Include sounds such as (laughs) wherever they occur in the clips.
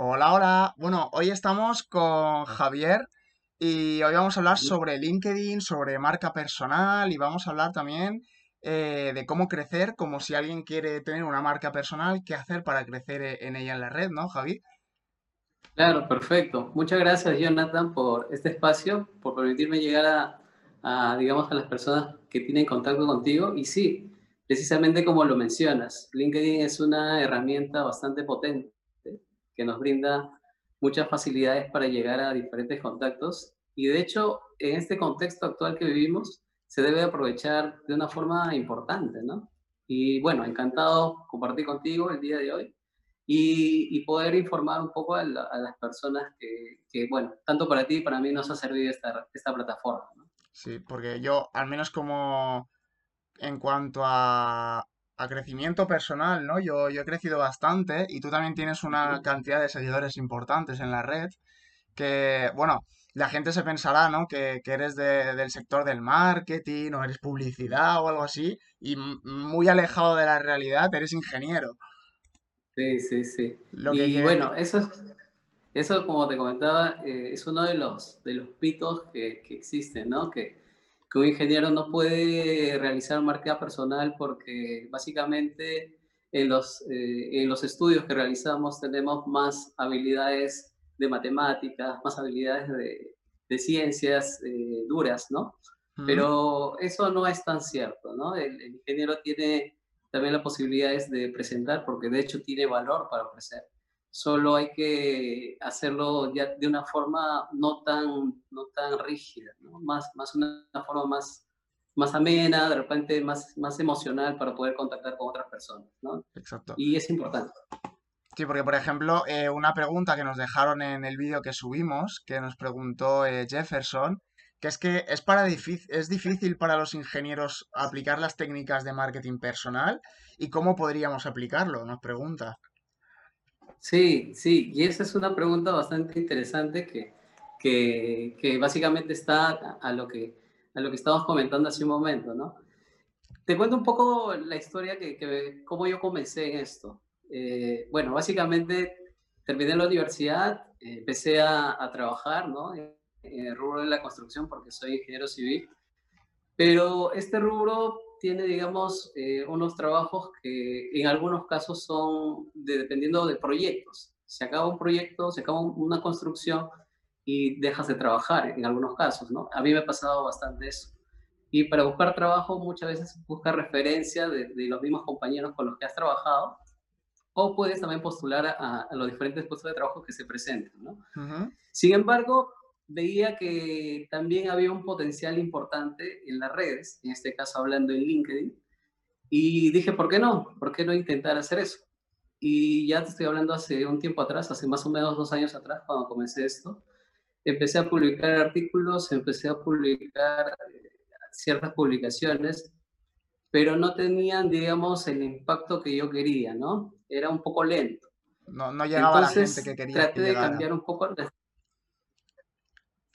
Hola, hola. Bueno, hoy estamos con Javier y hoy vamos a hablar sobre LinkedIn, sobre marca personal y vamos a hablar también eh, de cómo crecer, como si alguien quiere tener una marca personal, qué hacer para crecer e- en ella en la red, ¿no, Javi? Claro, perfecto. Muchas gracias, Jonathan, por este espacio, por permitirme llegar a, a, digamos, a las personas que tienen contacto contigo. Y sí, precisamente como lo mencionas, LinkedIn es una herramienta bastante potente que nos brinda muchas facilidades para llegar a diferentes contactos. Y de hecho, en este contexto actual que vivimos, se debe aprovechar de una forma importante, ¿no? Y bueno, encantado compartir contigo el día de hoy y, poder informar un poco a, la, a las personas que, bueno, tanto para ti y para mí nos ha servido esta, esta plataforma. Sí, porque yo, al menos como en cuanto a, a crecimiento personal, ¿no? Yo, yo he crecido bastante y tú también tienes una cantidad de seguidores importantes en la red que, bueno, la gente se pensará, ¿no? Que, que eres de- del sector del marketing o eres publicidad o algo así y muy alejado de la realidad, eres ingeniero. Sí, sí, sí. Lo Y bueno, eso es, eso como te comentaba, eh, es uno de los, de los mitos que, que existen, ¿no? Que, que un ingeniero no puede realizar marca personal porque básicamente en los, eh, en los estudios que realizamos tenemos más habilidades de matemáticas, más habilidades de, de ciencias eh, duras, ¿no? Pero eso no es tan cierto, ¿no? El, el ingeniero tiene también las posibilidades de presentar, porque de hecho tiene valor para ofrecer. Solo hay que hacerlo ya de una forma no tan, no tan rígida, ¿no? Más, más una, una forma más, más amena, de repente más, más emocional para poder contactar con otras personas, ¿no? Exacto. Y es importante. Sí, porque por ejemplo, eh, una pregunta que nos dejaron en el vídeo que subimos, que nos preguntó eh, Jefferson, que es que es, para es difícil para los ingenieros aplicar las técnicas de marketing personal y cómo podríamos aplicarlo, nos pregunta. Sí, sí, y esa es una pregunta bastante interesante que, que, que básicamente está a, lo que, a lo que estábamos comentando hace un momento, ¿no? Te cuento un poco la historia que, que cómo yo comencé en esto. Eh, bueno, básicamente terminé la universidad, eh, empecé a, a, trabajar, ¿no? En el rubro de la construcción porque soy ingeniero civil, pero este rubro tiene, digamos, eh, unos trabajos que en algunos casos son de, dependiendo de proyectos. Se acaba un proyecto, se acaba una construcción y dejas de trabajar en algunos casos, ¿no? A mí me ha pasado bastante eso. Y para buscar trabajo muchas veces buscas referencia de, de, los mismos compañeros con los que has trabajado o puedes también postular a, a los diferentes puestos de trabajo que se presenten, ¿no? Uh -huh. Sin embargo, veía que también había un potencial importante en las redes, en este caso hablando en LinkedIn, y dije, ¿por qué no? ¿Por qué no intentar hacer eso? Y ya te estoy hablando hace un tiempo atrás, hace más o menos dos años atrás, cuando comencé esto, empecé a publicar artículos, empecé a publicar eh, ciertas publicaciones, pero no tenían, digamos, el impacto que yo quería, ¿no? Era un poco lento. No, no llegaba la gente que Entonces querías que traté de cambiar un poco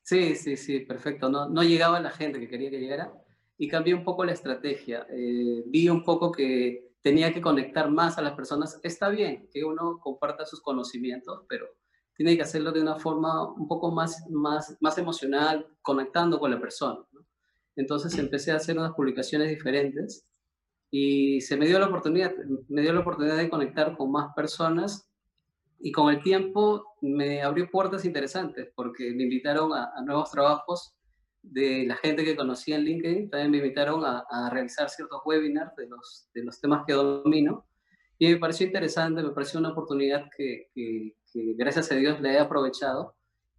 Sí, sí, sí, perfecto. No, no llegaba la gente que quería que llegara y cambié un poco la estrategia. Eh, vi un poco que tenía que conectar más a las personas. Está bien que uno comparta sus conocimientos, pero tiene que hacerlo de una forma un poco más, más, más emocional, conectando con la persona. Entonces empecé a hacer unas publicaciones diferentes y se me dio la oportunidad, me dio la oportunidad de conectar con más personas y con el tiempo me abrió puertas interesantes porque me invitaron a, a, nuevos trabajos de la gente que conocía en LinkedIn, también me invitaron a, a realizar ciertos webinars de los, de los temas que domino y me pareció interesante, me pareció una oportunidad que, que, que gracias a Dios le he aprovechado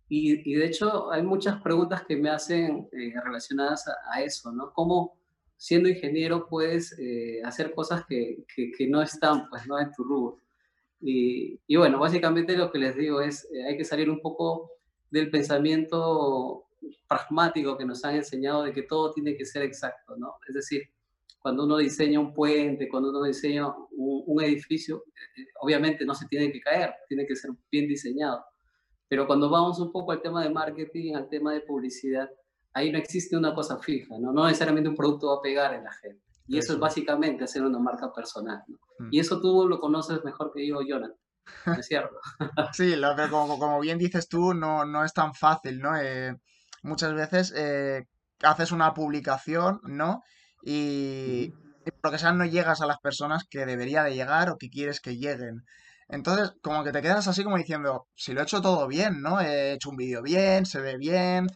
y, y, de hecho hay muchas preguntas que me hacen eh, relacionadas a, a, eso, ¿no? ¿Cómo siendo ingeniero puedes eh, hacer cosas que, que, no están pues, ¿no? en tu rubro? Y, y, bueno, básicamente lo que les digo es, eh, hay que salir un poco del pensamiento pragmático que nos han enseñado de que todo tiene que ser exacto, ¿no? Es decir, cuando uno diseña un puente, cuando uno diseña un, un edificio, eh, obviamente no se tiene que caer, tiene que ser bien diseñado. Pero cuando vamos un poco al tema de marketing, al tema de publicidad, ahí no existe una cosa fija, ¿no? No necesariamente un producto va a pegar en la gente. Y eso, eso es básicamente hacer una marca personal. ¿no? Mm. Y eso tú lo conoces mejor que yo, Jonathan. es cierto? (laughs) Sí, lo, pero como, como bien dices tú, no, no es tan fácil, ¿no? Eh, muchas veces eh, haces una publicación, ¿no? Y, y por lo que sea no llegas a las personas que debería de llegar o que quieres que lleguen. Entonces, como que te quedas así como diciendo, si lo he hecho todo bien, ¿no? He hecho un vídeo bien, se ve bien,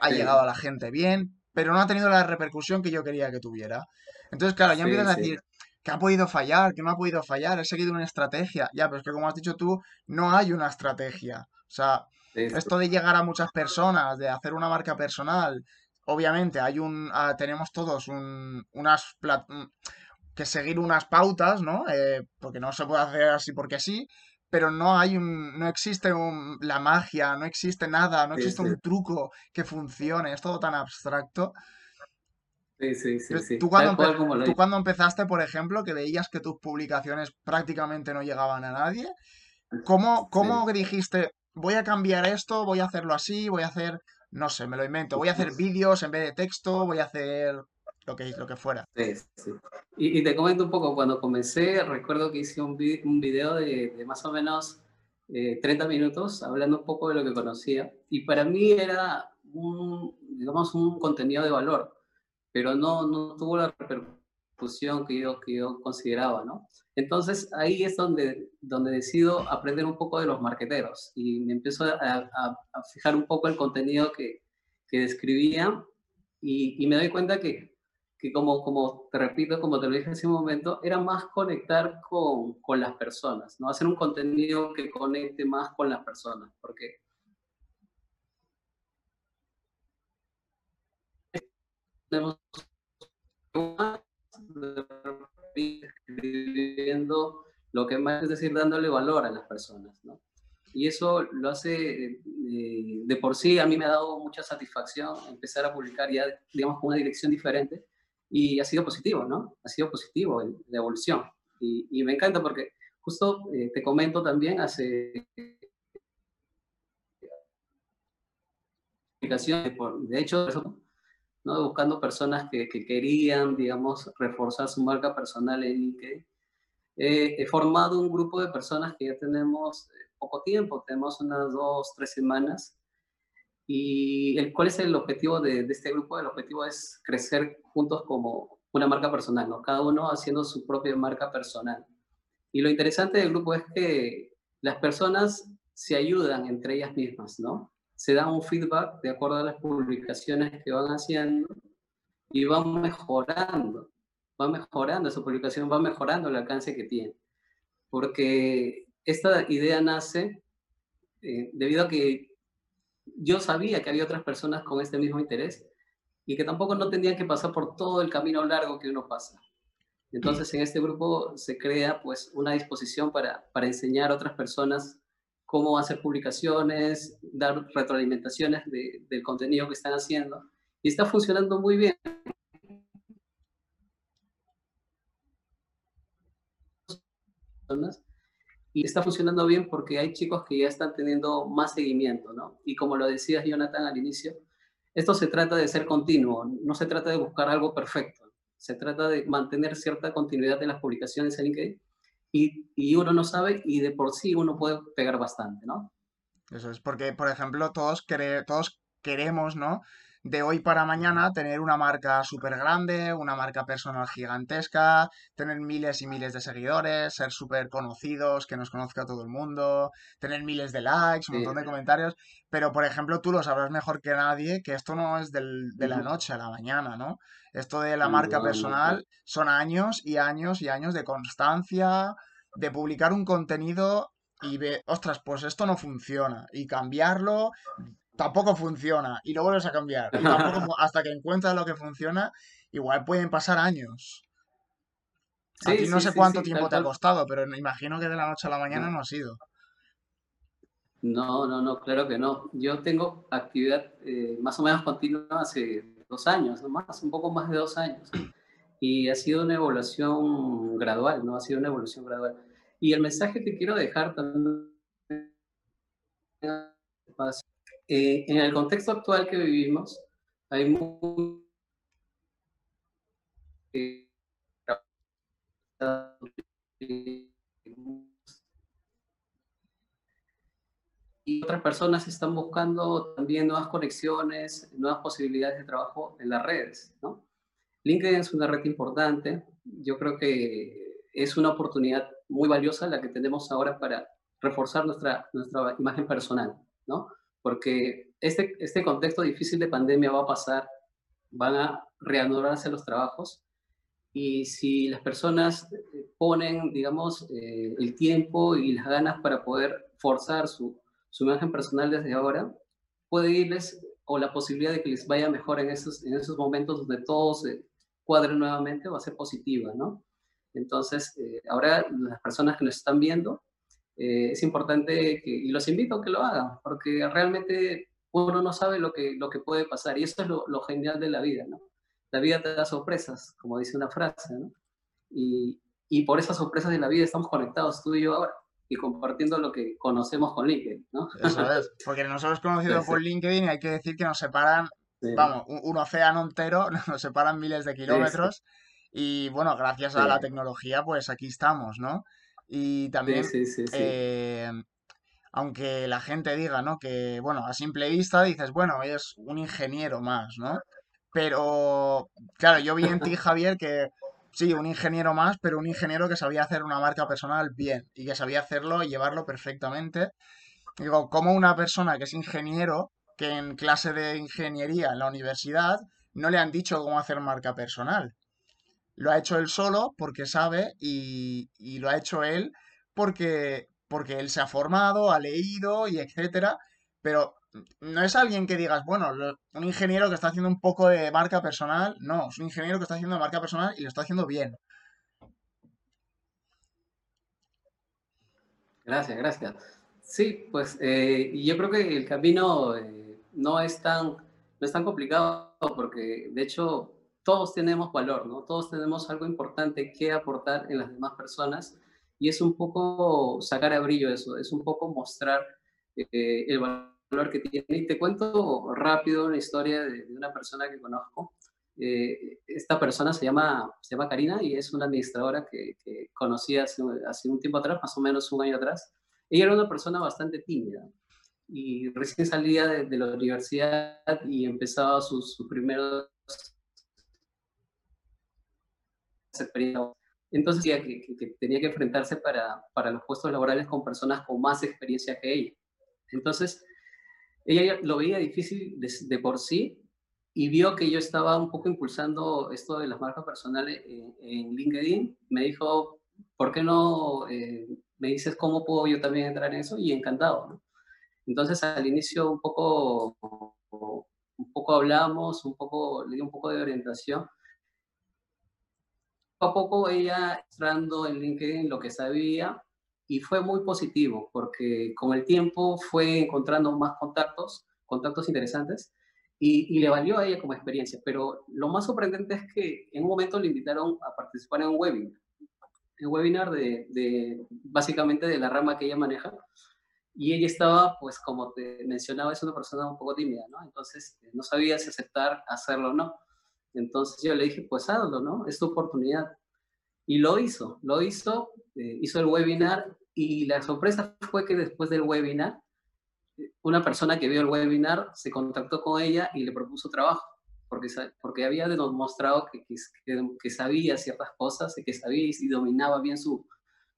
ha llegado a la gente bien, pero no ha tenido la repercusión que yo quería que tuviera. Entonces, claro, ya empiezas sí, a sí, decir, que ha podido fallar, que no ha podido fallar, he seguido una estrategia. Ya, pero es que como has dicho tú, no hay una estrategia. O sea, sí, esto de llegar a muchas personas, de hacer una marca personal, obviamente hay un, ah, tenemos todos un, unas un- que seguir unas pautas, ¿no? Eh, porque no se puede hacer así porque sí, pero no hay un, no existe un- la magia, no existe nada, no sí, existe sí, un truco que funcione, es todo tan abstracto. Sí, sí, sí, tú cuando, cual tú cuando empezaste, por ejemplo, que veías que tus publicaciones prácticamente no llegaban a nadie, ¿cómo, cómo Sí. dijiste, voy a cambiar esto, voy a hacerlo así, voy a hacer, no sé, me lo invento, voy a hacer vídeos en vez de texto, voy a hacer lo que, lo que fuera? Sí, sí. Y, y te comento un poco, cuando comencé, recuerdo que hice un, vi- un video de, de más o menos eh, 30 minutos hablando un poco de lo que conocía. Y para mí era un, digamos, un contenido de valor, pero no, no tuvo la repercusión que yo, que yo consideraba, ¿no? Entonces ahí es donde, donde decido aprender un poco de los marqueteros y me empiezo a, a- a fijar un poco el contenido que, que describía y, y me doy cuenta que que como, como te repito, como te lo dije hace un momento, era más conectar con, con las personas, ¿no? Hacer un contenido que conecte más con las personas, porque tenemos escribiendo lo que más es decir, dándole valor a las personas, ¿no? Y eso lo hace eh, de por sí, a mí me ha dado mucha satisfacción empezar a publicar ya, digamos, con una dirección diferente y ha sido positivo, ¿no? Ha sido positivo la evolución. Y, y me encanta porque justo eh, te comento también, hace de hecho, ¿no? buscando personas que, que, querían, digamos, reforzar su marca personal en LinkedIn. Eh, he formado un grupo de personas que ya tenemos eh, poco tiempo, tenemos unas dos, tres semanas. ¿Y el, cuál es el objetivo de, de, este grupo? El objetivo es crecer juntos como una marca personal, ¿no? Cada uno haciendo su propia marca personal. Y lo interesante del grupo es que las personas se ayudan entre ellas mismas, ¿no? Se dan un feedback de acuerdo a las publicaciones que van haciendo y van mejorando, va mejorando esa publicación, va mejorando el alcance que tiene. Porque esta idea nace eh, debido a que yo sabía que había otras personas con este mismo interés y que tampoco no tendrían que pasar por todo el camino largo que uno pasa. Entonces en este grupo se crea pues una disposición para, para enseñar a otras personas cómo hacer publicaciones, dar retroalimentaciones de, del contenido que están haciendo y está funcionando muy bien. Y está funcionando bien porque hay chicos que ya están teniendo más seguimiento, ¿no? Y como lo decías, Jonathan, al inicio, esto se trata de ser continuo, no se trata de buscar algo perfecto, se trata de mantener cierta continuidad en las publicaciones en LinkedIn y, y uno no sabe y de por sí uno puede pegar bastante, ¿no? Eso es porque, por ejemplo, todos, quere- todos queremos, ¿no? De hoy para mañana tener una marca súper grande, una marca personal gigantesca, tener miles y miles de seguidores, ser súper conocidos, que nos conozca todo el mundo, tener miles de likes, un Sí, montón de comentarios. Pero, por ejemplo, tú lo sabrás mejor que nadie que esto no es del- de la noche a la mañana, ¿no? Esto de la marca personal son años y años y años de constancia, de publicar un contenido y ve, ostras, pues esto no funciona. Y cambiarlo tampoco funciona. Y lo vuelves a cambiar. Y tampoco, (laughs) fu- hasta que encuentras lo que funciona, igual pueden pasar años. A ti no sí, sé cuánto sí, tiempo tal te ha costado, pero me imagino que de la noche a la mañana No, ha sido. no, no, no, claro que no. Yo tengo actividad eh, más o menos continua hace dos años, más, un poco más de dos años. Y ha sido una evolución gradual, ¿no? Ha sido una evolución gradual. Y el mensaje que quiero dejar también eh, en el contexto actual que vivimos, hay mucho que y otras personas están buscando también nuevas conexiones, nuevas posibilidades de trabajo en las redes, ¿no? LinkedIn es una red importante. Yo creo que es una oportunidad muy valiosa la que tenemos ahora para reforzar nuestra, nuestra imagen personal, ¿no? Porque este, este contexto difícil de pandemia va a pasar, van a reanudarse los trabajos y si las personas ponen, digamos, eh, el tiempo y las ganas para poder forzar su, su imagen personal desde ahora, puede irles o la posibilidad de que les vaya mejor en esos, en esos momentos donde todo se cuadre nuevamente va a ser positiva, ¿no? Entonces, eh, ahora las personas que nos están viendo, eh, es importante que, y los invito a que lo hagan, porque realmente uno no sabe lo que, lo que puede pasar, y eso es lo, lo genial de la vida, ¿no? La vida te da sorpresas, como dice una frase, ¿no? Y, y por esas sorpresas de la vida estamos conectados tú y yo ahora y compartiendo lo que conocemos con LinkedIn, ¿no? Eso (laughs) es, porque nos hemos conocido por LinkedIn y hay que decir que nos separan, vamos, un, océano entero, (laughs) nos separan miles de kilómetros y bueno, gracias a la tecnología pues aquí estamos, ¿no? Y también, eh, aunque la gente diga, ¿no? Que, bueno, a simple vista dices, bueno, es un ingeniero más, ¿no? Pero, claro, yo vi en ti, (laughs) Javier, que sí, un ingeniero más, pero un ingeniero que sabía hacer una marca personal bien y que sabía hacerlo y llevarlo perfectamente. Digo, como una persona que es ingeniero, que en clase de ingeniería en la universidad no le han dicho cómo hacer marca personal. Lo ha hecho él solo porque sabe y, y lo ha hecho él porque, porque él se ha formado, ha leído y etcétera. Pero no es alguien que digas, bueno, un ingeniero que está haciendo un poco de marca personal, no, es un ingeniero que está haciendo marca personal y lo está haciendo bien. Gracias, gracias. Sí, pues eh, yo creo que el camino eh, no, es tan, no es tan complicado porque de hecho todos tenemos valor, ¿no? Todos tenemos algo importante que aportar en las demás personas y es un poco sacar a brillo eso, es un poco mostrar eh, el valor que tiene. Y te cuento rápido una historia de, una persona que conozco. Eh, esta persona se llama, se llama Karina y es una administradora que, que conocí hace, hace, un tiempo atrás, más o menos un año atrás. Ella era una persona bastante tímida y recién salía de, la universidad y empezaba sus, sus primeros Entonces decía que, que, tenía que enfrentarse para, para los puestos laborales con personas con más experiencia que ella. Entonces, ella lo veía difícil de, por sí y vio que yo estaba un poco impulsando esto de las marcas personales en, LinkedIn. Me dijo, ¿por qué no eh, me dices cómo puedo yo también entrar en eso? Y encantado. Entonces al inicio un poco, un poco hablamos, un poco, le di un poco de orientación. A poco ella entrando en LinkedIn lo que sabía y fue muy positivo porque con el tiempo fue encontrando más contactos, contactos interesantes y, le valió a ella como experiencia. Pero lo más sorprendente es que en un momento le invitaron a participar en un webinar, un webinar de, básicamente de la rama que ella maneja y ella estaba, pues como te mencionaba, es una persona un poco tímida. Entonces no sabía si aceptar hacerlo o no. Entonces yo le dije, pues hazlo, ¿no? Es tu oportunidad. Y lo hizo, lo hizo, eh, hizo el webinar y la sorpresa fue que después del webinar, una persona que vio el webinar se contactó con ella y le propuso trabajo, porque, porque había demostrado que, que, que sabía ciertas cosas y que sabía y dominaba bien su,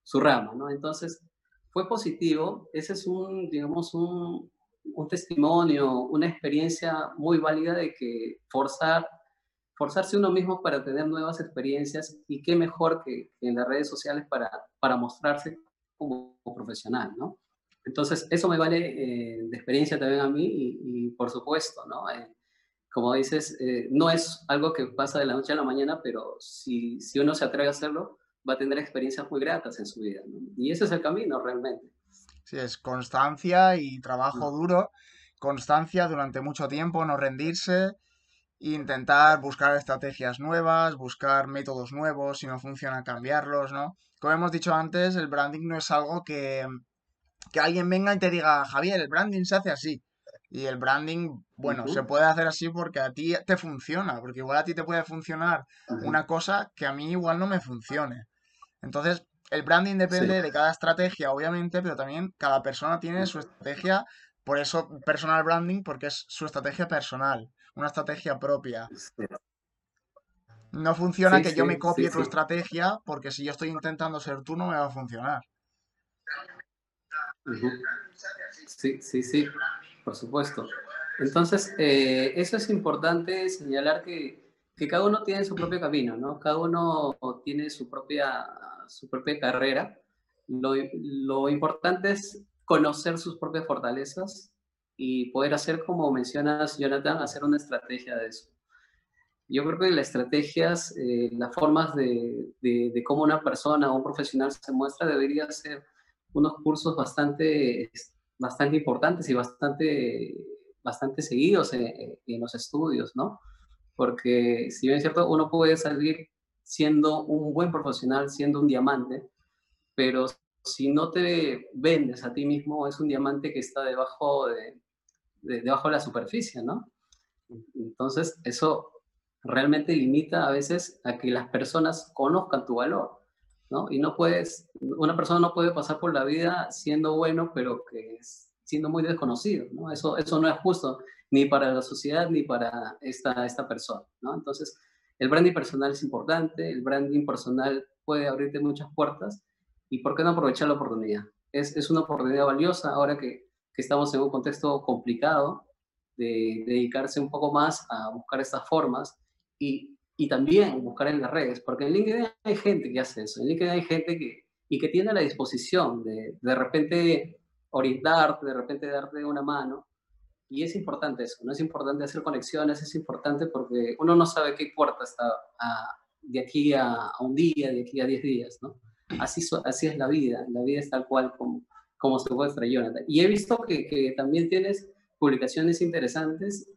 su rama, ¿no? Entonces, fue positivo. Ese es un, digamos, un, un testimonio, una experiencia muy válida de que forzar forzarse uno mismo para tener nuevas experiencias y qué mejor que, en las redes sociales para, para mostrarse como, profesional, ¿no? Entonces, eso me vale eh, de experiencia también a mí y, por supuesto, ¿no? Eh, como dices, eh, no es algo que pasa de la noche a la mañana, pero si, si uno se atreve a hacerlo, va a tener experiencias muy gratas en su vida. ¿no? Y ese es el camino realmente. Sí, es constancia y trabajo duro, constancia durante mucho tiempo, no rendirse intentar buscar estrategias nuevas, buscar métodos nuevos, si no funciona cambiarlos, ¿no? Como hemos dicho antes, el branding no es algo que, que alguien venga y te diga, Javier, el branding se hace así. Y el branding, bueno, se puede hacer así porque a ti te funciona, porque igual a ti te puede funcionar una cosa que a mí igual no me funcione. Entonces, el branding depende de cada estrategia, obviamente, pero también cada persona tiene su estrategia, por eso personal branding, porque es su estrategia personal, una estrategia propia. No funciona que yo me copie tu estrategia, porque si yo estoy intentando ser tú, no me va a funcionar. Sí, sí, sí, por supuesto. Entonces, eh, eso es importante señalar que, que, cada uno tiene su propio camino, ¿no? Cada uno tiene su propia, su propia carrera. Lo, lo importante es conocer sus propias fortalezas y poder hacer, como mencionas, Jonathan, hacer una estrategia de eso. Yo creo que las estrategias, eh, las formas de, de, de, cómo una persona o un profesional se muestra debería ser unos cursos bastante, bastante importantes y bastante, bastante seguidos en, en, los estudios, ¿no? Porque si bien es cierto, uno puede salir siendo un buen profesional, siendo un diamante, pero si no te vendes a ti mismo, es un diamante que está debajo de, debajo de la superficie, ¿no? Entonces, eso realmente limita a veces a que las personas conozcan tu valor, ¿no? Y no puedes, una persona no puede pasar por la vida siendo bueno, pero que siendo muy desconocido, ¿no? Eso, eso no es justo ni para la sociedad ni para esta, esta persona, ¿no? Entonces, el branding personal es importante, el branding personal puede abrirte muchas puertas y ¿por qué no aprovechar la oportunidad? Es, es una oportunidad valiosa ahora que, que estamos en un contexto complicado de, de dedicarse un poco más a buscar estas formas y, y también buscar en las redes, porque en LinkedIn hay gente que hace eso, en LinkedIn hay gente que, y que tiene la disposición de de repente orientarte, de repente darte una mano, y es importante eso, no es importante hacer conexiones, es importante porque uno no sabe qué puerta está a, de aquí a, a, un día, de aquí a 10 días, ¿no? Así, así es la vida, la vida es tal cual como, como se muestra Jonathan. Y he visto que, que también tienes publicaciones interesantes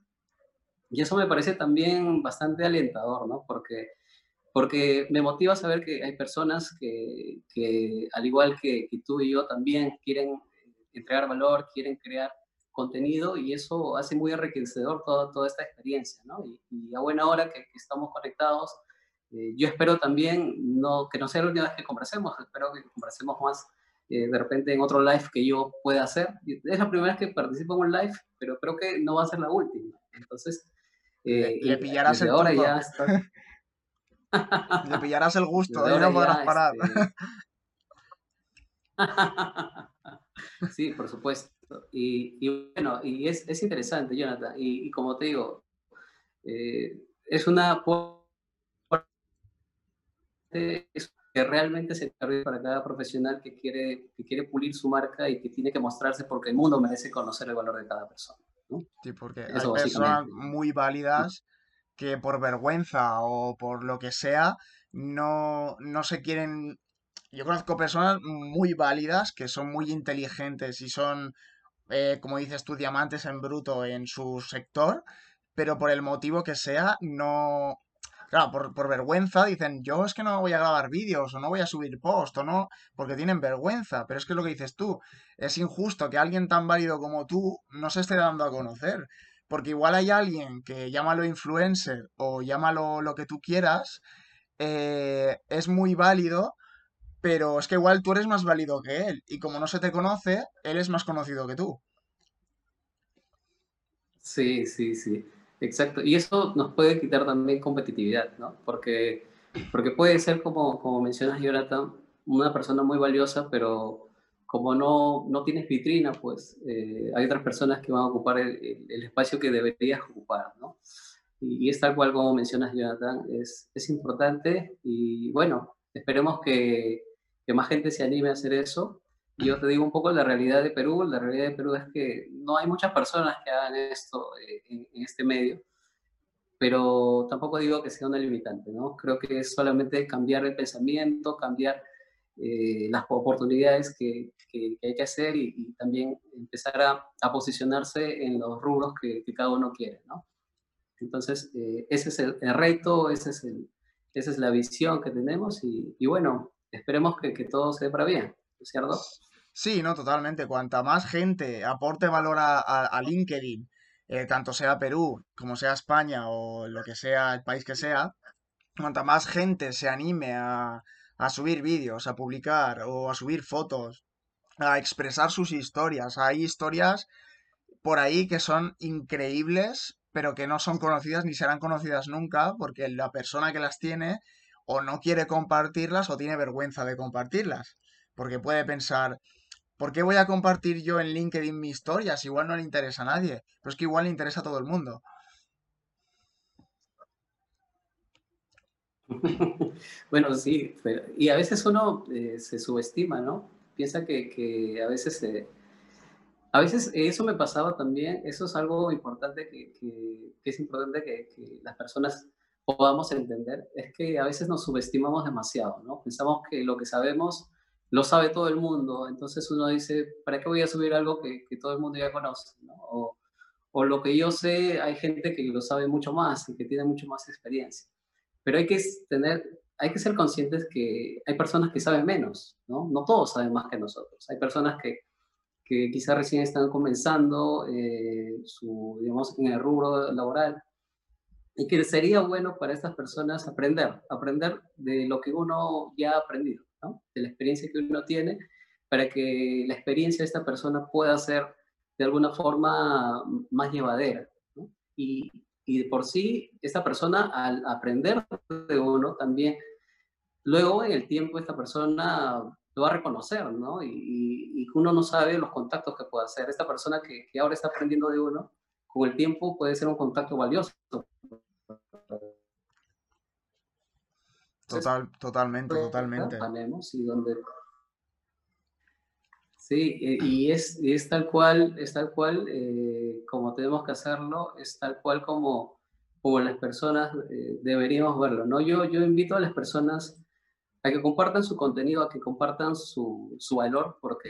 y eso me parece también bastante alentador, ¿no? Porque, porque me motiva saber que hay personas que, que al igual que, que, tú y yo, también quieren entregar valor, quieren crear contenido y eso hace muy enriquecedor toda, toda esta experiencia, ¿no? Y, y a buena hora que, que estamos conectados, eh, yo espero también no, que no sea la última vez que conversemos, espero que conversemos más eh, de repente en otro live que yo pueda hacer. Es la primera vez que participo en un live, pero creo que no va a ser la última. Entonces, eh, le, le, pillarás el ahora ya está... (laughs) Le pillarás el gusto, ahí no podrás parar. Este... (laughs) (laughs) sí, por supuesto. Y, y, bueno, y es, es interesante, Jonathan. Y, y, como te digo, eh, es una es que realmente se carga para cada profesional que quiere, que quiere pulir su marca y que tiene que mostrarse porque el mundo merece conocer el valor de cada persona. Sí, porque Eso, hay personas muy válidas que por vergüenza o por lo que sea no, no se quieren... Yo conozco personas muy válidas que son muy inteligentes y son, eh, como dices tú, diamantes en bruto en su sector, pero por el motivo que sea no, Claro, por, por, vergüenza dicen, yo es que no voy a grabar vídeos o no voy a subir post o no, porque tienen vergüenza. Pero es que lo que dices tú, es injusto que alguien tan válido como tú no se esté dando a conocer. Porque igual hay alguien que llámalo influencer o llámalo lo que tú quieras, eh, es muy válido, pero es que igual tú eres más válido que él. Y como no se te conoce, él es más conocido que tú. Sí, sí, sí. Exacto, y eso nos puede quitar también competitividad, ¿no? Porque, porque puede ser, como, como mencionas, Jonathan, una persona muy valiosa, pero como no, no tienes vitrina, pues eh, hay otras personas que van a ocupar el, el espacio que deberías ocupar, ¿no? Y, y, es tal cual como mencionas, Jonathan, es, es importante y bueno, esperemos que, que más gente se anime a hacer eso yo te digo un poco la realidad de Perú. La realidad de Perú es que no hay muchas personas que hagan esto eh, en, en, este medio, pero tampoco digo que sea una limitante, ¿no? Creo que es solamente cambiar el pensamiento, cambiar eh, las oportunidades que, que, que, hay que hacer y, y también empezar a, a, posicionarse en los rubros que, que cada uno quiere, ¿no? Entonces, eh, ese es el, el reto, ese es el, esa es la visión que tenemos y, y bueno, esperemos que, que todo se dé para bien, ¿cierto? Sí, no, totalmente. Cuanta más gente aporte valor a, a, LinkedIn, eh, tanto sea Perú como sea España o lo que sea, el país que sea, cuanta más gente se anime a a subir vídeos, a publicar o a subir fotos, a expresar sus historias. Hay historias por ahí que son increíbles, pero que no son conocidas ni serán conocidas nunca porque la persona que las tiene o no quiere compartirlas o tiene vergüenza de compartirlas. Porque puede pensar, ¿por qué voy a compartir yo en LinkedIn mi historia si igual no le interesa a nadie? Pero es que igual le interesa a todo el mundo. (laughs) bueno, sí, y a veces uno eh, se subestima, ¿no? Piensa que, a veces... a veces eso me pasaba también, eso es algo importante que, es importante que, que, las personas podamos entender, es que a veces nos subestimamos demasiado, ¿no? Pensamos que lo que sabemos lo sabe todo el mundo, entonces uno dice, ¿para qué voy a subir algo que, todo el mundo ya conoce? ¿no? O, o, lo que yo sé, hay gente que lo sabe mucho más y que tiene mucho más experiencia. Pero hay que tener, hay que ser conscientes que hay personas que saben menos, ¿no? No todos saben más que nosotros. Hay personas que, que quizás recién están comenzando eh, su, digamos, en el rubro laboral y que sería bueno para estas personas aprender, aprender de lo que uno ya ha aprendido, ¿no? de la experiencia que uno tiene, para que la experiencia de esta persona pueda ser de alguna forma más llevadera. ¿no? Y, y de por sí, esta persona al aprender de uno también, luego en el tiempo esta persona lo va a reconocer, ¿no? Y, y, uno no sabe los contactos que puede hacer. Esta persona que, que ahora está aprendiendo de uno, con el tiempo puede ser un contacto valioso. Total, totalmente, totalmente. Y donde... Sí, y es, es tal cual, es tal cual eh, como tenemos que hacerlo, es tal cual como, como las personas eh, deberíamos verlo. ¿no? Yo, yo invito a las personas a que compartan su contenido, a que compartan su, su valor, porque,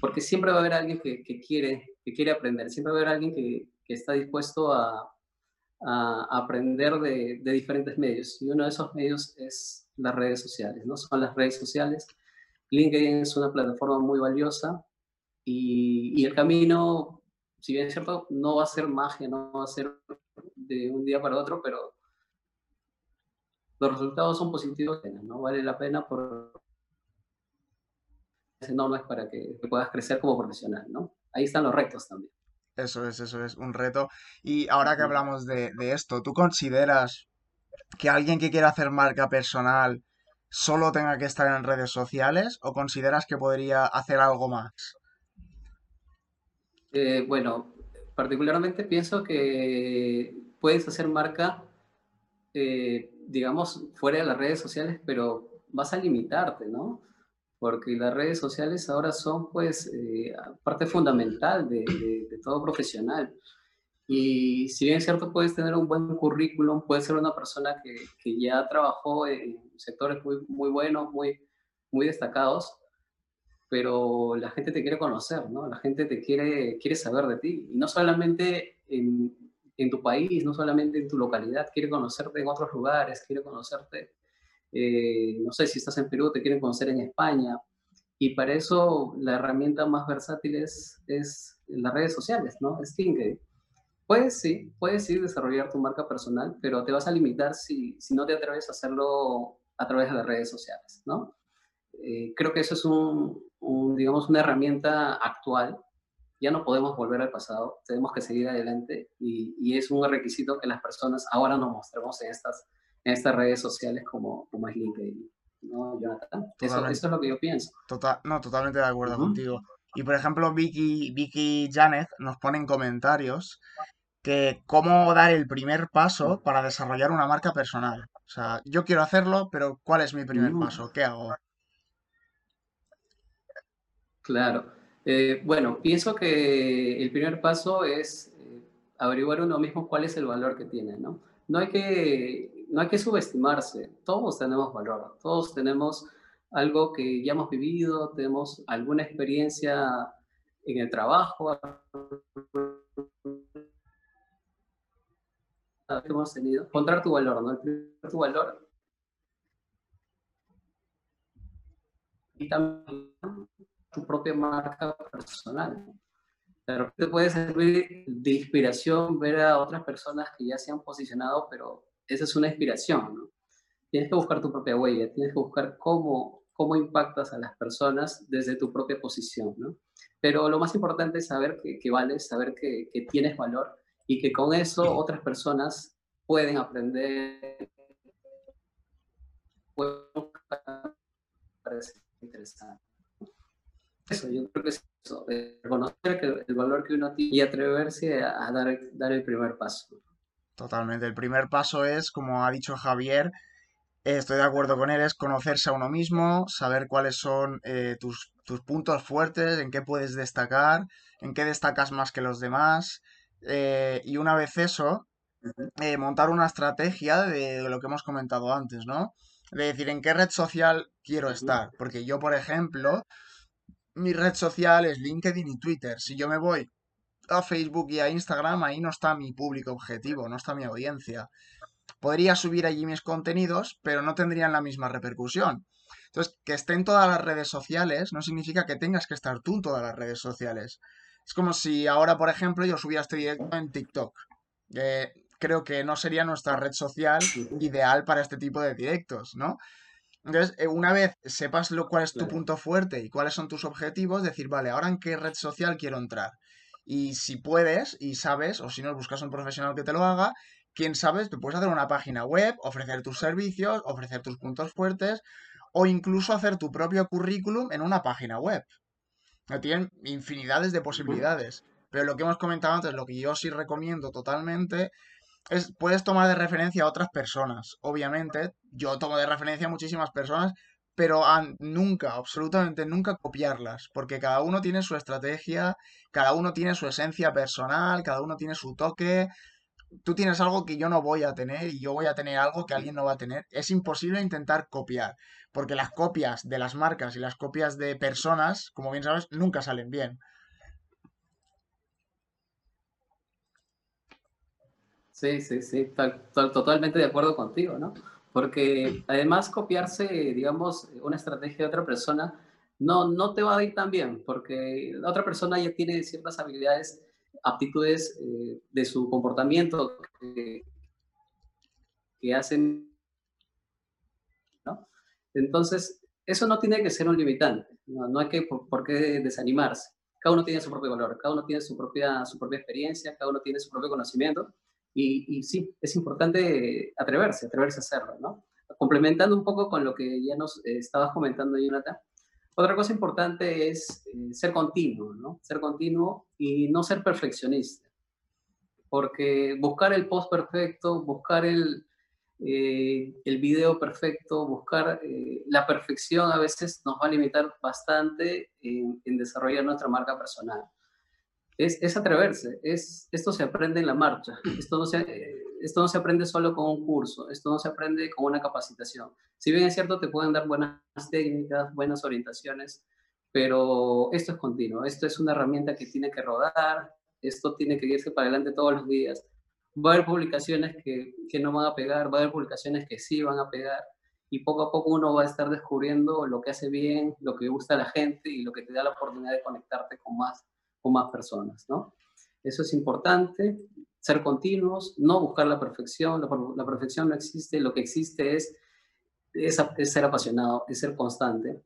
porque siempre va a haber alguien que, que, quiere, que quiere aprender, siempre va a haber alguien que, que está dispuesto a, a aprender de, diferentes medios. Y uno de esos medios es las redes sociales, ¿no? Son las redes sociales. LinkedIn es una plataforma muy valiosa y, el camino, si bien es cierto, no va a ser magia, no va a ser de un día para otro, pero los resultados son positivos, ¿no? Vale la pena por enormes para que, que puedas crecer como profesional, ¿no? Ahí están los retos también. Eso es, eso es, un reto. Y ahora que hablamos de, esto, ¿tú consideras que alguien que quiera hacer marca personal solo tenga que estar en redes sociales o consideras que podría hacer algo más? Eh, bueno, particularmente pienso que puedes hacer marca, eh, digamos, fuera de las redes sociales, pero vas a limitarte, ¿no? Porque las redes sociales ahora son pues eh, parte fundamental de, todo profesional. Y si bien es cierto, puedes tener un buen currículum, puedes ser una persona que, que ya trabajó en sectores muy, muy buenos, muy, muy destacados, pero la gente te quiere conocer, ¿no? La gente te quiere, quiere saber de ti. Y no solamente en, en tu país, no solamente en tu localidad, quiere conocerte en otros lugares, quiere conocerte eh, no sé si estás en Perú, te quieren conocer en España. Y para eso la herramienta más versátil es, es las redes sociales, ¿no? Es LinkedIn. Puedes sí, puedes sí desarrollar tu marca personal, pero te vas a limitar si, si no te atreves a hacerlo a través de las redes sociales, ¿no? Eh, creo que eso es un, digamos, una herramienta actual. Ya no podemos volver al pasado, tenemos que seguir adelante y, y es un requisito que las personas ahora nos mostremos en estas en estas redes sociales como, como es LinkedIn. ¿No, Jonathan? Eso, es lo que yo pienso. Total, no, totalmente de acuerdo contigo. Y por ejemplo, Vicky, Vicky Janet nos pone en comentarios que cómo dar el primer paso para desarrollar una marca personal. O sea, yo quiero hacerlo, pero ¿cuál es mi primer mm. paso? ¿Qué hago? Claro. Eh, bueno, pienso que el primer paso es eh, averiguar uno mismo cuál es el valor que tiene, ¿no? No hay que no hay que subestimarse, todos tenemos valor, todos tenemos algo que ya hemos vivido, tenemos alguna experiencia en el trabajo que hemos tenido. Encontrar tu valor, ¿no? tu valor. Y también tu propia marca personal. De repente puede servir de inspiración ver a otras personas que ya se han posicionado, pero esa es una inspiración, ¿no? tienes que buscar tu propia huella, tienes que buscar cómo, cómo impactas a las personas desde tu propia posición, ¿no? Pero lo más importante es saber que, que vales, saber que, que, tienes valor y que con eso otras personas pueden aprender, pueden interesante. Eso, yo creo que es eso, reconocer el valor que uno tiene y atreverse a, dar, dar el primer paso. Totalmente, el primer paso es, como ha dicho Javier, estoy de acuerdo con él, es conocerse a uno mismo, saber cuáles son eh, tus, tus, puntos fuertes, en qué puedes destacar, en qué destacas más que los demás. Eh, y una vez eso, eh, montar una estrategia de, lo que hemos comentado antes, ¿no? De decir en qué red social quiero estar. Porque yo, por ejemplo, mi red social es LinkedIn y Twitter. Si yo me voy a Facebook y a Instagram, ahí no está mi público objetivo, no está mi audiencia podría subir allí mis contenidos, pero no tendrían la misma repercusión. Entonces, que esté en todas las redes sociales no significa que tengas que estar tú en todas las redes sociales. Es como si ahora, por ejemplo, yo subiera este directo en TikTok. creo que no sería nuestra red social ideal para este tipo de directos, ¿no? Entonces, eh, una vez sepas lo, cuál es tu punto fuerte y cuáles son tus objetivos, decir, vale, ahora en qué red social quiero entrar. Y si puedes y sabes, o si no, buscas un profesional que te lo haga, quién sabe, te puedes hacer una página web, ofrecer tus servicios, ofrecer tus puntos fuertes o incluso hacer tu propio currículum en una página web. Tienen infinidades de posibilidades. Pero lo que hemos comentado antes, lo que yo sí recomiendo totalmente, es puedes tomar de referencia a otras personas. Obviamente, yo tomo de referencia a muchísimas personas, pero nunca, absolutamente nunca copiarlas, porque cada uno tiene su estrategia, cada uno tiene su esencia personal, cada uno tiene su toque, tú tienes algo que yo no voy a tener y yo voy a tener algo que alguien no va a tener. Es imposible intentar copiar, porque las copias de las marcas y las copias de personas, como bien sabes, nunca salen bien. Sí, sí, sí, totalmente de acuerdo contigo, ¿no? Porque además copiarse, digamos, una estrategia de otra persona no, no te va a ir tan bien, porque la otra persona ya tiene ciertas habilidades aptitudes eh, de su comportamiento que, hacen, ¿no? Entonces, eso no tiene que ser un limitante, no, hay que por, qué desanimarse. Cada uno tiene su propio valor, cada uno tiene su propia, su propia experiencia, cada uno tiene su propio conocimiento y, y sí, es importante atreverse, atreverse a hacerlo, ¿no? Complementando un poco con lo que ya nos eh, estabas comentando, Jonathan, otra cosa importante es eh, ser continuo, ¿no? Ser continuo y no ser perfeccionista. Porque buscar el post perfecto, buscar el, eh, el video perfecto, buscar eh, la perfección a veces nos va a limitar bastante en, en desarrollar nuestra marca personal. Es, es, atreverse, es, esto se aprende en la marcha, esto no se, esto no se aprende solo con un curso, esto no se aprende con una capacitación. Si bien es cierto, te pueden dar buenas técnicas, buenas orientaciones, pero esto es continuo, esto es una herramienta que tiene que rodar, esto tiene que irse para adelante todos los días. Va a haber publicaciones que, que no van a pegar, va a haber publicaciones que sí van a pegar, y poco a poco uno va a estar descubriendo lo que hace bien, lo que gusta a la gente y lo que te da la oportunidad de conectarte con más, con más personas, ¿no? Eso es importante ser continuos, no buscar la perfección, la, perfección no existe, lo que existe es, es, ser apasionado, es ser constante.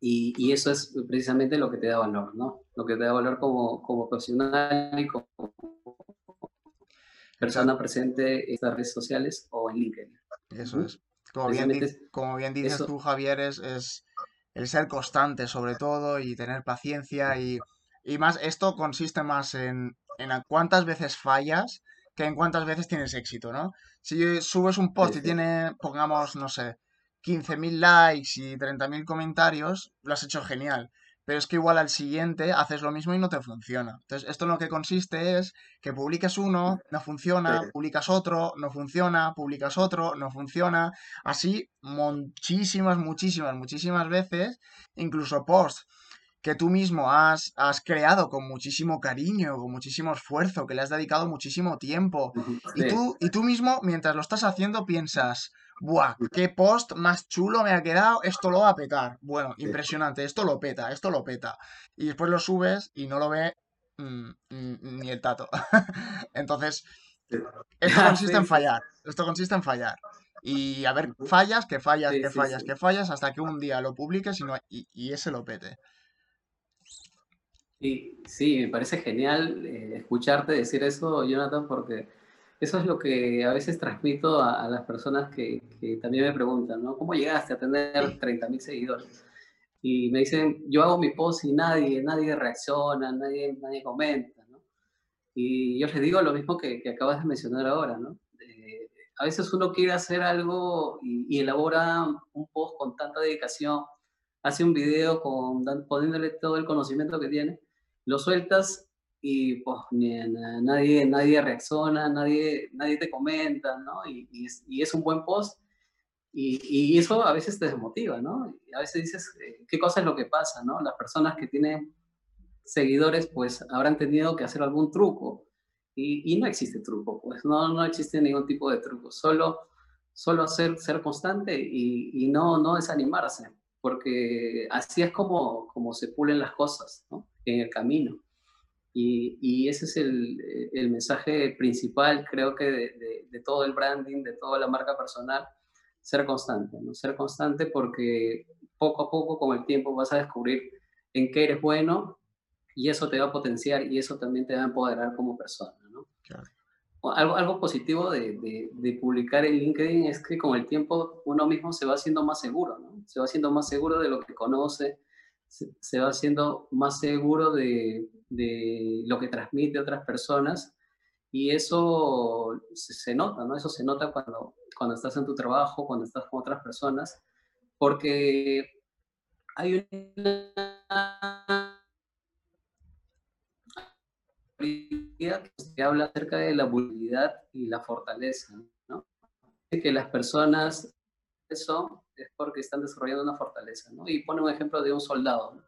Y, y, eso es precisamente lo que te da valor, ¿no? Lo que te da valor como, como profesional y como persona presente en las redes sociales o en LinkedIn. Eso es. Como bien, como bien dices tú, Javier, es, es, el ser constante sobre todo y tener paciencia y, y más, esto consiste más en, en cuántas veces fallas que en cuántas veces tienes éxito, ¿no? Si subes un post y tiene, pongamos, no sé, 15.000 likes y 30.000 comentarios, lo has hecho genial. Pero es que igual al siguiente haces lo mismo y no te funciona. Entonces, esto en lo que consiste es que publiques uno, no funciona, publicas otro, no funciona, publicas otro, no funciona. Así, muchísimas, muchísimas, muchísimas veces, incluso posts que tú mismo has, has, creado con muchísimo cariño, con muchísimo esfuerzo, que le has dedicado muchísimo tiempo. Y, tú, y tú mismo, mientras lo estás haciendo, piensas, ¡buah! ¡Qué post más chulo me ha quedado! Esto lo va a petar. Bueno, impresionante, esto lo peta, esto lo peta. Y después lo subes y no lo ve mm, ni el tato. (laughs) Entonces, esto (laughs) consiste en fallar. Esto consiste en fallar. Y a ver, fallas, que fallas, que fallas, que fallas, hasta que un día lo publiques y, no, y, ese lo pete. Y sí, me parece genial eh, escucharte decir eso, Jonathan, porque eso es lo que a veces transmito a, las personas que, que, también me preguntan, ¿no? ¿Cómo llegaste a tener 30.000 seguidores? Y me dicen, yo hago mi post y nadie, nadie reacciona, nadie, nadie comenta, ¿no? Y yo les digo lo mismo que, que acabas de mencionar ahora, ¿no? a veces uno quiere hacer algo y, elabora un post con tanta dedicación, hace un video con, poniéndole todo el conocimiento que tiene, lo sueltas y pues nadie, nadie reacciona, nadie, nadie te comenta, ¿no? Y, es, un buen post y, eso a veces te desmotiva, ¿no? Y a veces dices, eh, ¿qué cosa es lo que pasa, ¿no? Las personas que tienen seguidores pues habrán tenido que hacer algún truco y, no existe truco, pues no, no existe ningún tipo de truco, solo, solo ser, ser constante y no, no desanimarse, porque así es como, como se pulen las cosas ¿no? en el camino. Y, ese es el, mensaje principal, creo que, de, todo el branding, de toda la marca personal, ser constante, ¿no? Ser constante porque poco a poco, con el tiempo, vas a descubrir en qué eres bueno y eso te va a potenciar y eso también te va a empoderar como persona. Algo, algo positivo de, de, publicar en LinkedIn es que con el tiempo uno mismo se va haciendo más seguro, ¿no? Se va haciendo más seguro de lo que conoce, se, va haciendo más seguro de, de, lo que transmite a otras personas y eso se, se, nota, ¿no? Eso se nota cuando, cuando estás en tu trabajo, cuando estás con otras personas, porque hay una que habla acerca de la vulnerabilidad y la fortaleza, ¿no? Que las personas eso es porque están desarrollando una fortaleza, ¿no? Y pone un ejemplo de un soldado,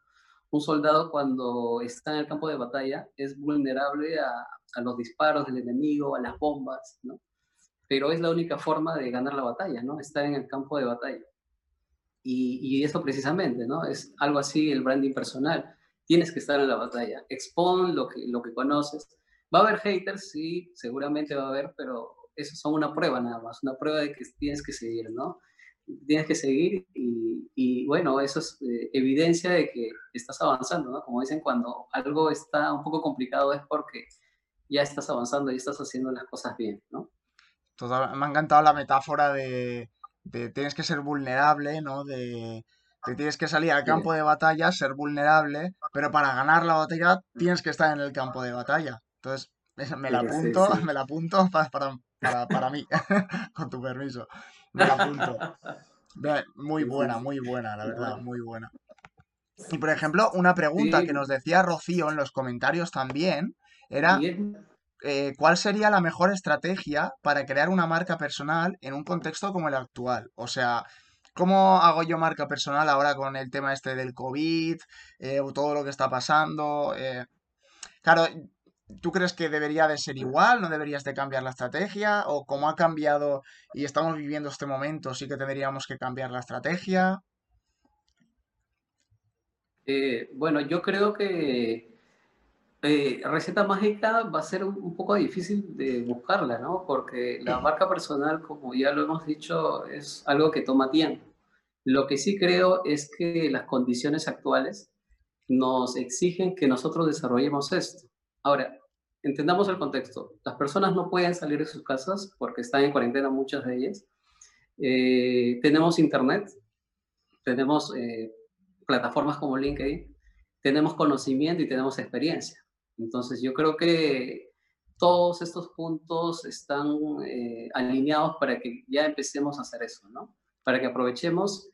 Un soldado cuando está en el campo de batalla es vulnerable a, a, los disparos del enemigo, a las bombas, ¿no? Pero es la única forma de ganar la batalla, ¿no? Estar en el campo de batalla. Y, y eso precisamente, ¿no? Es algo así el branding personal tienes que estar en la batalla. Expon lo que, lo que conoces. Va a haber haters, sí, seguramente va a haber, pero eso son una prueba nada más, una prueba de que tienes que seguir, ¿no? Tienes que seguir y, y bueno, eso es eh, evidencia de que estás avanzando, ¿no? Como dicen, cuando algo está un poco complicado es porque ya estás avanzando y estás haciendo las cosas bien, ¿no? me ha encantado la metáfora de, de tienes que ser vulnerable, ¿no? De, te tienes que salir al campo de batalla, ser vulnerable, pero para ganar la batalla tienes que estar en el campo de batalla. Entonces, (laughs) me la apunto, me la apunto para, para, para, mí, (laughs) con tu permiso. Me la apunto. (laughs) Muy buena, muy buena, la verdad, muy buena. Y por ejemplo, una pregunta que nos decía Rocío en los comentarios también era eh, ¿cuál sería la mejor estrategia para crear una marca personal en un contexto como el actual? O sea, ¿Cómo hago yo marca personal ahora con el tema este del COVID eh, o todo lo que está pasando? Eh, claro, ¿tú crees que debería de ser igual? ¿No deberías de cambiar la estrategia? ¿O cómo ha cambiado y estamos viviendo este momento, sí que tendríamos que cambiar la estrategia? Eh, bueno, yo creo que receta mágica va a ser un, poco difícil de buscarla, ¿no? Porque la marca personal, como ya lo hemos dicho, es algo que toma tiempo. Lo que sí creo es que las condiciones actuales nos exigen que nosotros desarrollemos esto. Ahora, entendamos el contexto. Las personas no pueden salir de sus casas porque están en cuarentena muchas de ellas. Eh, tenemos internet, tenemos eh, plataformas como LinkedIn, tenemos conocimiento y tenemos experiencia. Entonces yo creo que todos estos puntos están eh, alineados para que ya empecemos a hacer eso, ¿no? Para que aprovechemos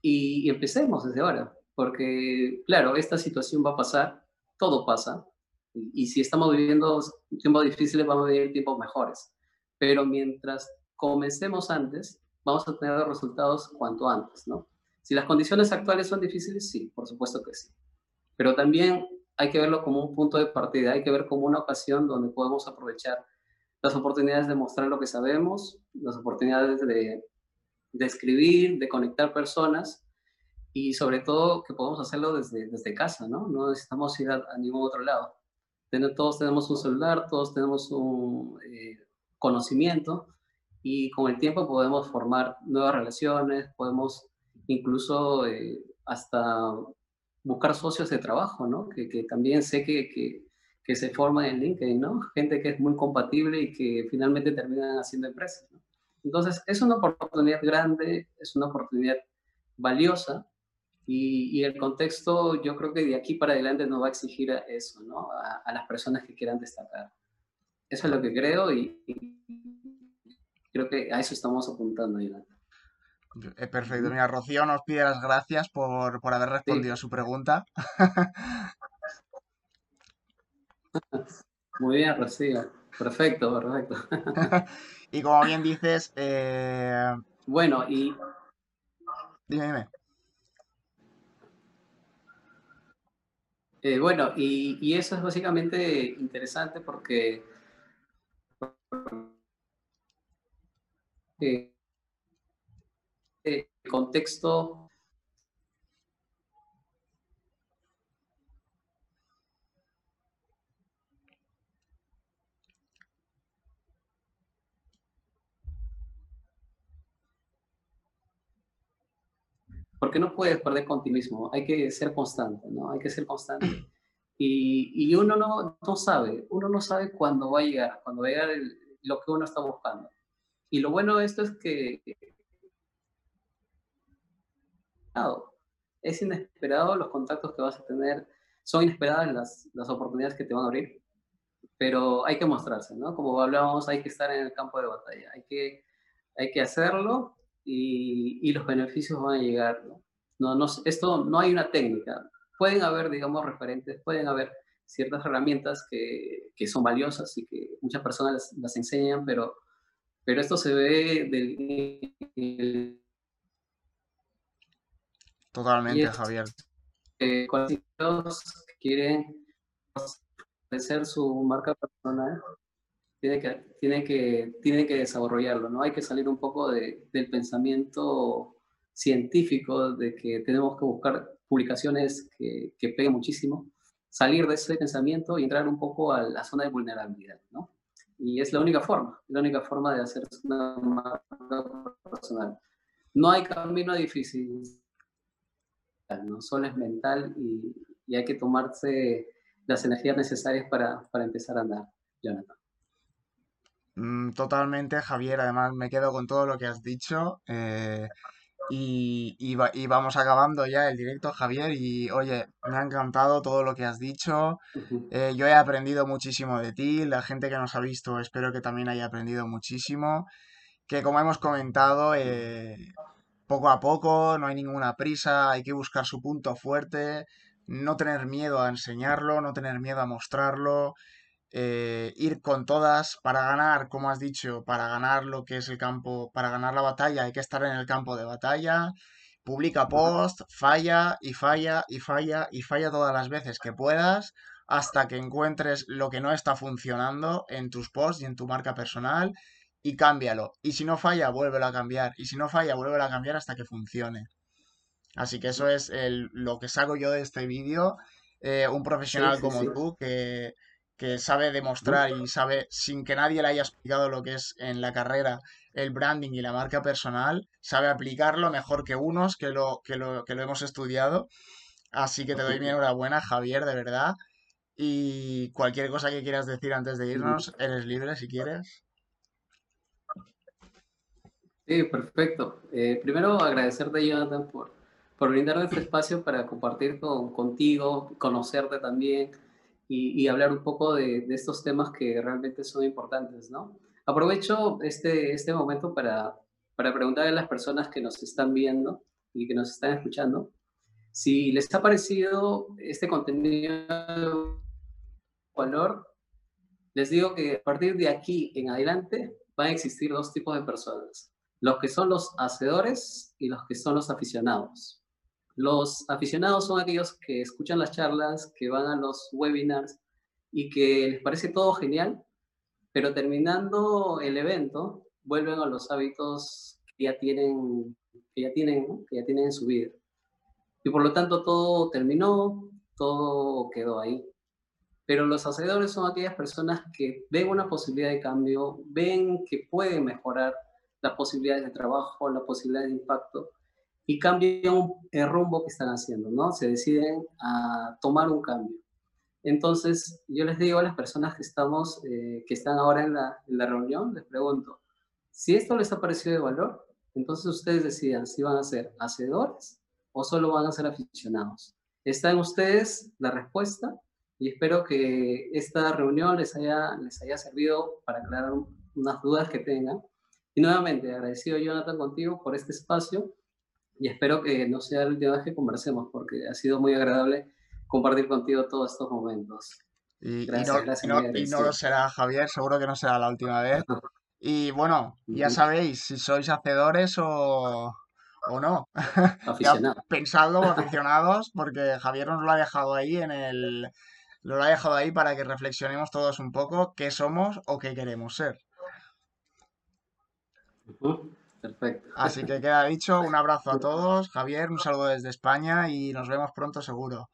y, empecemos desde ahora, porque claro, esta situación va a pasar, todo pasa, y, si estamos viviendo tiempos difíciles, vamos a vivir tiempos mejores, pero mientras comencemos antes, vamos a tener resultados cuanto antes, ¿no? Si las condiciones actuales son difíciles, sí, por supuesto que sí. Pero también hay que verlo como un punto de partida, hay que ver como una ocasión donde podemos aprovechar las oportunidades de mostrar lo que sabemos, las oportunidades de, de escribir, de conectar personas y sobre todo que podamos hacerlo desde, desde casa, ¿no? No necesitamos ir a, ningún otro lado. Todos tenemos un celular, todos tenemos un eh, conocimiento y con el tiempo podemos formar nuevas relaciones, podemos incluso eh, hasta buscar socios de trabajo, ¿no? Que, que también sé que, que, que, se forman en LinkedIn, ¿no? Gente que es muy compatible y que finalmente terminan haciendo empresas, ¿no? Entonces, es una oportunidad grande, es una oportunidad valiosa y, y, el contexto yo creo que de aquí para adelante nos va a exigir eso, ¿no? A, a las personas que quieran destacar. Eso es lo que creo y, y creo que a eso estamos apuntando, Yolanda. Eh, perfecto. Mira, Rocío nos pide las gracias por, por haber respondido sí. a su pregunta. (laughs) Muy bien, Rocío. Perfecto, perfecto. (laughs) y como bien dices... Eh... Bueno, y... Dime, dime. Eh, bueno, y, eso es básicamente interesante porque eh, el contexto porque no puedes perder con ti mismo, hay que ser constante, ¿no? Hay que ser constante. Y, y uno no, no, sabe, uno no sabe cuándo va a llegar, cuándo va a llegar el, lo que uno está buscando. Y lo bueno de esto es que es inesperado los contactos que vas a tener, son inesperadas las, las oportunidades que te van a abrir, pero hay que mostrarse, ¿no? Como hablábamos, hay que estar en el campo de batalla, hay que, hay que hacerlo y, y los beneficios van a llegar, ¿no? No, no, esto no hay una técnica, pueden haber, digamos, referentes, pueden haber ciertas herramientas que, que son valiosas y que muchas personas las, las enseñan, pero, pero esto se ve del Totalmente, es, Javier. Eh, cuando quieren hacer su marca personal, tiene que, tiene, que, tiene que desarrollarlo, ¿no? Hay que salir un poco de, del pensamiento científico de que tenemos que buscar publicaciones que, que peguen muchísimo, salir de ese pensamiento y entrar un poco a la zona de vulnerabilidad, ¿no? Y es la única forma, la única forma de hacer una marca personal. No hay camino difícil, ¿no? Solo es mental y, y, hay que tomarse las energías necesarias para, para empezar a andar, Jonathan. Mm, totalmente, Javier. Además, me quedo con todo lo que has dicho. Eh, y, y, va, y, vamos acabando ya el directo, Javier. Y oye, me ha encantado todo lo que has dicho. Eh, yo he aprendido muchísimo de ti. La gente que nos ha visto, espero que también haya aprendido muchísimo. Que como hemos comentado, eh, poco a poco, no hay ninguna prisa, hay que buscar su punto fuerte, no tener miedo a enseñarlo, no tener miedo a mostrarlo, eh, ir con todas para ganar, como has dicho, para ganar lo que es el campo, para ganar la batalla hay que estar en el campo de batalla, publica post, falla y falla y falla y falla todas las veces que puedas hasta que encuentres lo que no está funcionando en tus posts y en tu marca personal y cámbialo. Y si no falla, vuélvelo a cambiar. Y si no falla, vuélvelo a cambiar hasta que funcione. Así que eso es el, lo que saco yo de este vídeo. Eh, un profesional sí, sí, como sí. tú que, que, sabe demostrar y sabe, sin que nadie le haya explicado lo que es en la carrera el branding y la marca personal, sabe aplicarlo mejor que unos que lo, que lo, que lo hemos estudiado. Así que te doy mi enhorabuena, Javier, de verdad. Y cualquier cosa que quieras decir antes de irnos, eres libre si quieres. Sí, perfecto. Eh, primero agradecerte, Jonathan, por, por brindarme este espacio para compartir con, contigo, conocerte también y, hablar un poco de, estos temas que realmente son importantes, ¿no? Aprovecho este, este momento para, para preguntarle a las personas que nos están viendo y que nos están escuchando si les ha parecido este contenido de valor. Les digo que a partir de aquí en adelante van a existir dos tipos de personas los que son los hacedores y los que son los aficionados. Los aficionados son aquellos que escuchan las charlas, que van a los webinars y que les parece todo genial, pero terminando el evento vuelven a los hábitos que ya tienen, que ya tienen, que ya tienen en su vida. Y por lo tanto todo terminó, todo quedó ahí. Pero los hacedores son aquellas personas que ven una posibilidad de cambio, ven que pueden mejorar las posibilidades de trabajo, las posibilidades de impacto y cambian el rumbo que están haciendo, ¿no? Se deciden a tomar un cambio. Entonces, yo les digo a las personas que, estamos, eh, que están ahora en la, en la reunión, les pregunto, si esto les ha parecido de valor, entonces ustedes decidan si van a ser hacedores o solo van a ser aficionados. Está en ustedes la respuesta y espero que esta reunión les haya, les haya servido para aclarar unas dudas que tengan. Y nuevamente, agradecido Jonathan contigo por este espacio y espero que no sea la última vez que conversemos porque ha sido muy agradable compartir contigo todos estos momentos. Y, gracias, no, y no lo será, Javier, seguro que no será la última vez. Y bueno, ya sabéis si sois hacedores o, o no. (laughs) Aficionados. Pensadlo aficionados, porque Javier nos lo ha dejado ahí en el. Lo ha dejado ahí para que reflexionemos todos un poco qué somos o qué queremos ser. Perfecto. Así que queda dicho, un abrazo a todos. Javier, un saludo desde España y nos vemos pronto seguro.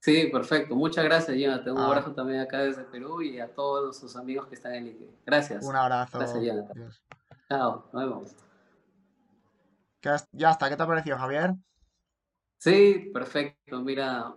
Sí, perfecto. Muchas gracias, Jonathan. Un ah. abrazo también acá desde Perú y a todos nuestros amigos que están en LinkedIn. Gracias. Un abrazo. Gracias, Jonathan. Chao, nos vemos. Ya está, ¿qué te ha parecido, Javier? Sí, perfecto. Mira,